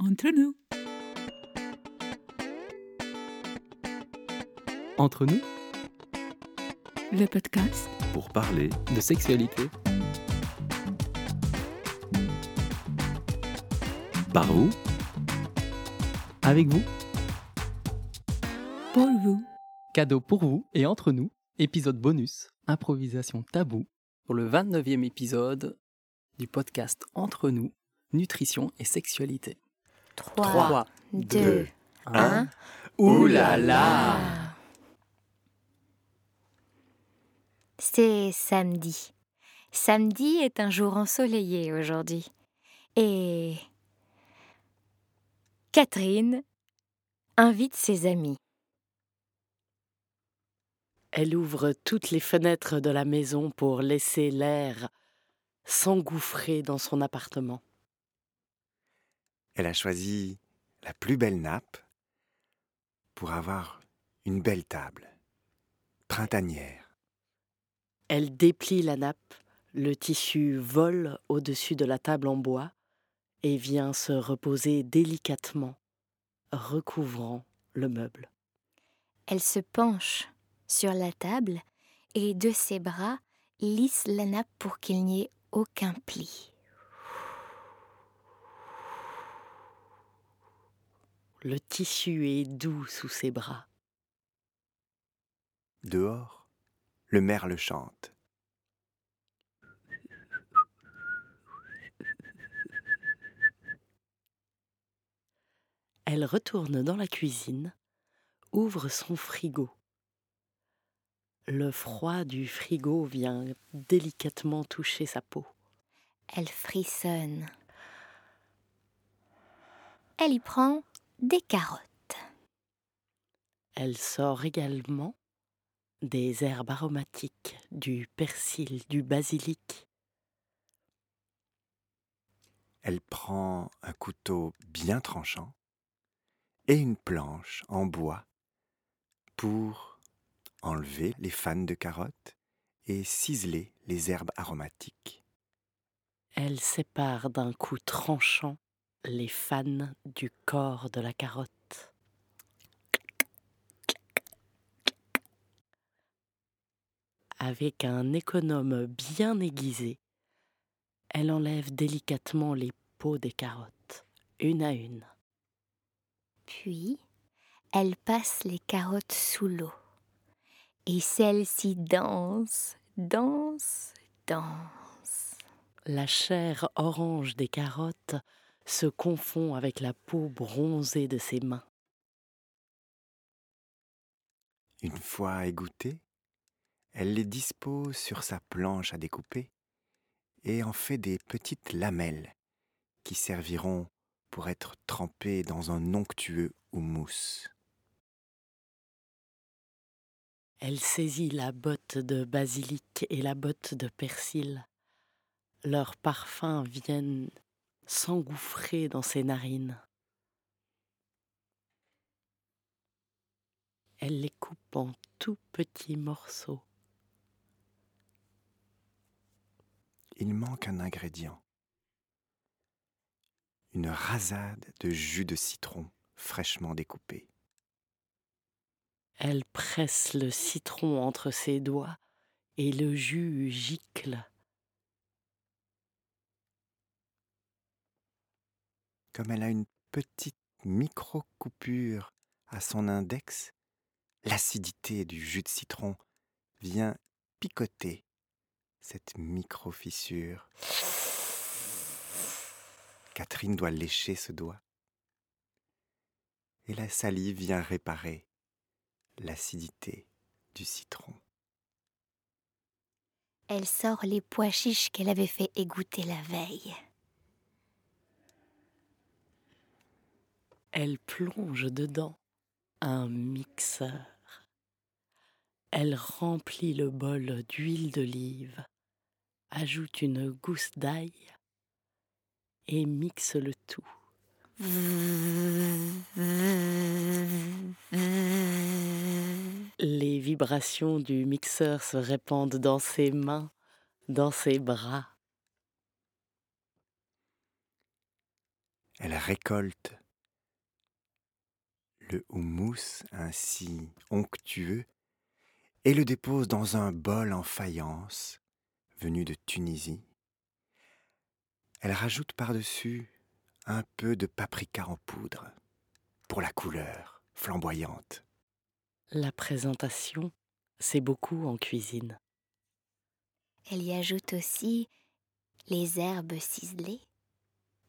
Entre nous. Entre nous, Le podcast pour parler de sexualité. Par vous, avec vous, pour vous. cadeau pour vous et entre nous, épisode bonus, improvisation tabou, pour le 29e épisode du podcast Entre nous, nutrition et sexualité. 3, 2, 1. Ouh là là C'est samedi. Samedi est un jour ensoleillé aujourd'hui. Et Catherine invite ses amis. Elle ouvre toutes les fenêtres de la maison pour laisser l'air s'engouffrer dans son appartement. Elle a choisi la plus belle nappe pour avoir une belle table, printanière. Elle déplie la nappe, le tissu vole au-dessus de la table en bois et vient se reposer délicatement, recouvrant le meuble. Elle se penche sur la table et de ses bras lisse la nappe pour qu'il n'y ait aucun pli. Le tissu est doux sous ses bras. Dehors, le merle chante. Elle retourne dans la cuisine, ouvre son frigo. Le froid du frigo vient délicatement toucher sa peau. Elle frissonne. Elle y prend des carottes. Elle sort également des herbes aromatiques, du persil, du basilic. Elle prend un couteau bien tranchant et une planche en bois pour enlever les fanes de carottes et ciseler les herbes aromatiques. Elle sépare d'un coup tranchant les fanes du corps de la carotte. Avec un économe bien aiguisé, elle enlève délicatement les peaux des carottes, une à une. Puis, elle passe les carottes sous l'eau. Et celles-ci dansent, dansent, dansent. La chair orange des carottes se confond avec la peau bronzée de ses mains. Une fois égouttées, elle les dispose sur sa planche à découper et en fait des petites lamelles qui serviront pour être trempées dans un onctueux houmous. Elle saisit la botte de basilic et la botte de persil. Leurs parfums viennent s'engouffrer dans ses narines. Elle les coupe en tout petits morceaux. Il manque un ingrédient. Une rasade de jus de citron fraîchement découpé. Elle presse le citron entre ses doigts et le jus gicle. Comme elle a une petite micro-coupure à son index, l'acidité du jus de citron vient picoter cette micro-fissure. Catherine doit lécher ce doigt. Et la salive vient réparer l'acidité du citron. Elle sort les pois chiches qu'elle avait fait égoutter la veille. Elle plonge dedans un mixeur. Elle remplit le bol d'huile d'olive, ajoute une gousse d'ail et mixe le tout. Les vibrations du mixeur se répandent dans ses mains, dans ses bras. Elle récolte le houmous ainsi onctueux et le dépose dans un bol en faïence venu de Tunisie. Elle rajoute par-dessus un peu de paprika en poudre pour la couleur flamboyante. La présentation, c'est beaucoup en cuisine. Elle y ajoute aussi les herbes ciselées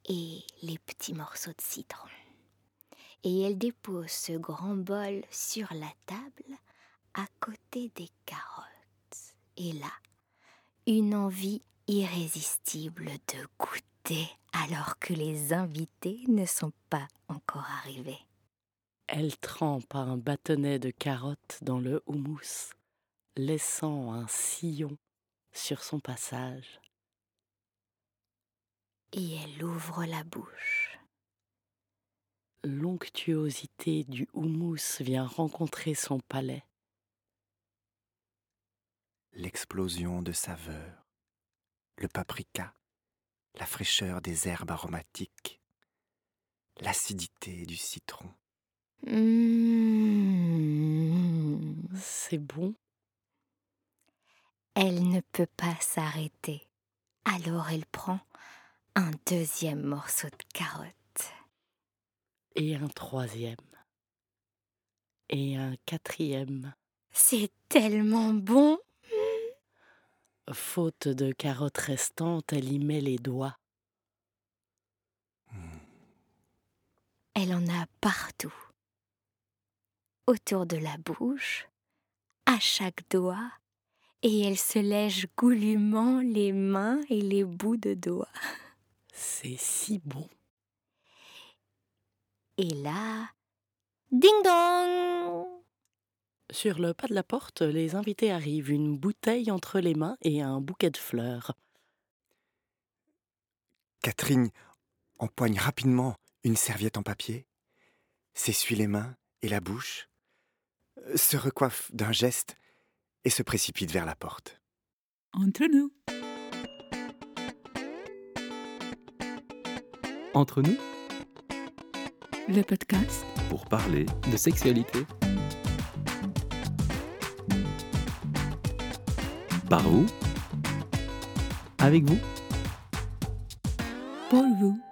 et les petits morceaux de citron. Et elle dépose ce grand bol sur la table à côté des carottes. Et là, une envie irrésistible de goûter alors que les invités ne sont pas encore arrivés. Elle trempe un bâtonnet de carottes dans le houmous, laissant un sillon sur son passage. Et elle ouvre la bouche. L'onctuosité du houmous vient rencontrer son palais. L'explosion de saveurs, le paprika, la fraîcheur des herbes aromatiques, l'acidité du citron. Mmh. C'est bon? Elle ne peut pas s'arrêter. Alors elle prend un deuxième morceau de carotte. Et un troisième. Et un quatrième. C'est tellement bon. Faute de carottes restantes, elle y met les doigts. Elle en a partout. Autour de la bouche, à chaque doigt, et elle se lèche goulûment les mains et les bouts de doigts. C'est si bon. Et là, ding dong Sur le pas de la porte, les invités arrivent, une bouteille entre les mains et un bouquet de fleurs. Catherine empoigne rapidement une serviette en papier, s'essuie les mains et la bouche, se recoiffe d'un geste et se précipite vers la porte. Entre nous. Entre nous, Le podcast. Pour parler de sexualité, par vous. Avec vous, pour vous.